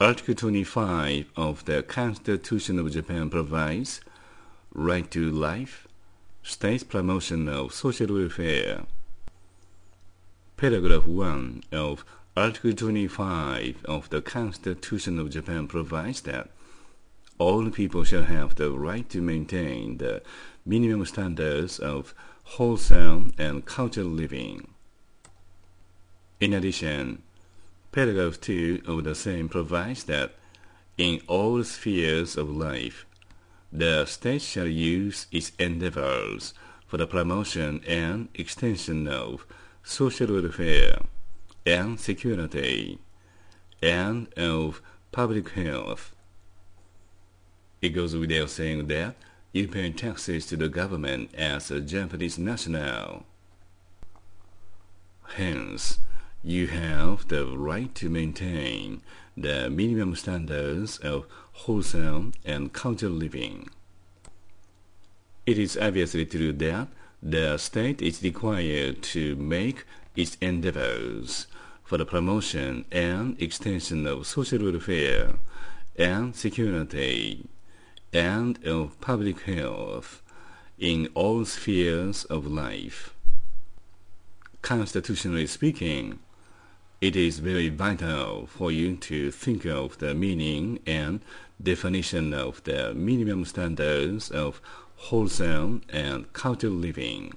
Article 25 of the Constitution of Japan provides right to life, state promotion of social welfare. Paragraph 1 of Article 25 of the Constitution of Japan provides that all people shall have the right to maintain the minimum standards of wholesome and cultural living. In addition, paragraph 2 of the same provides that in all spheres of life, the state shall use its endeavors for the promotion and extension of social welfare and security, and of public health. It goes without saying that you pay taxes to the government as a Japanese national. Hence, you have the right to maintain the minimum standards of wholesome and cultural living. It is obviously true that the state is required to make its endeavors for the promotion and extension of social welfare and security and of public health in all spheres of life. Constitutionally speaking, it is very vital for you to think of the meaning and definition of the minimum standards of wholesome and cultural living.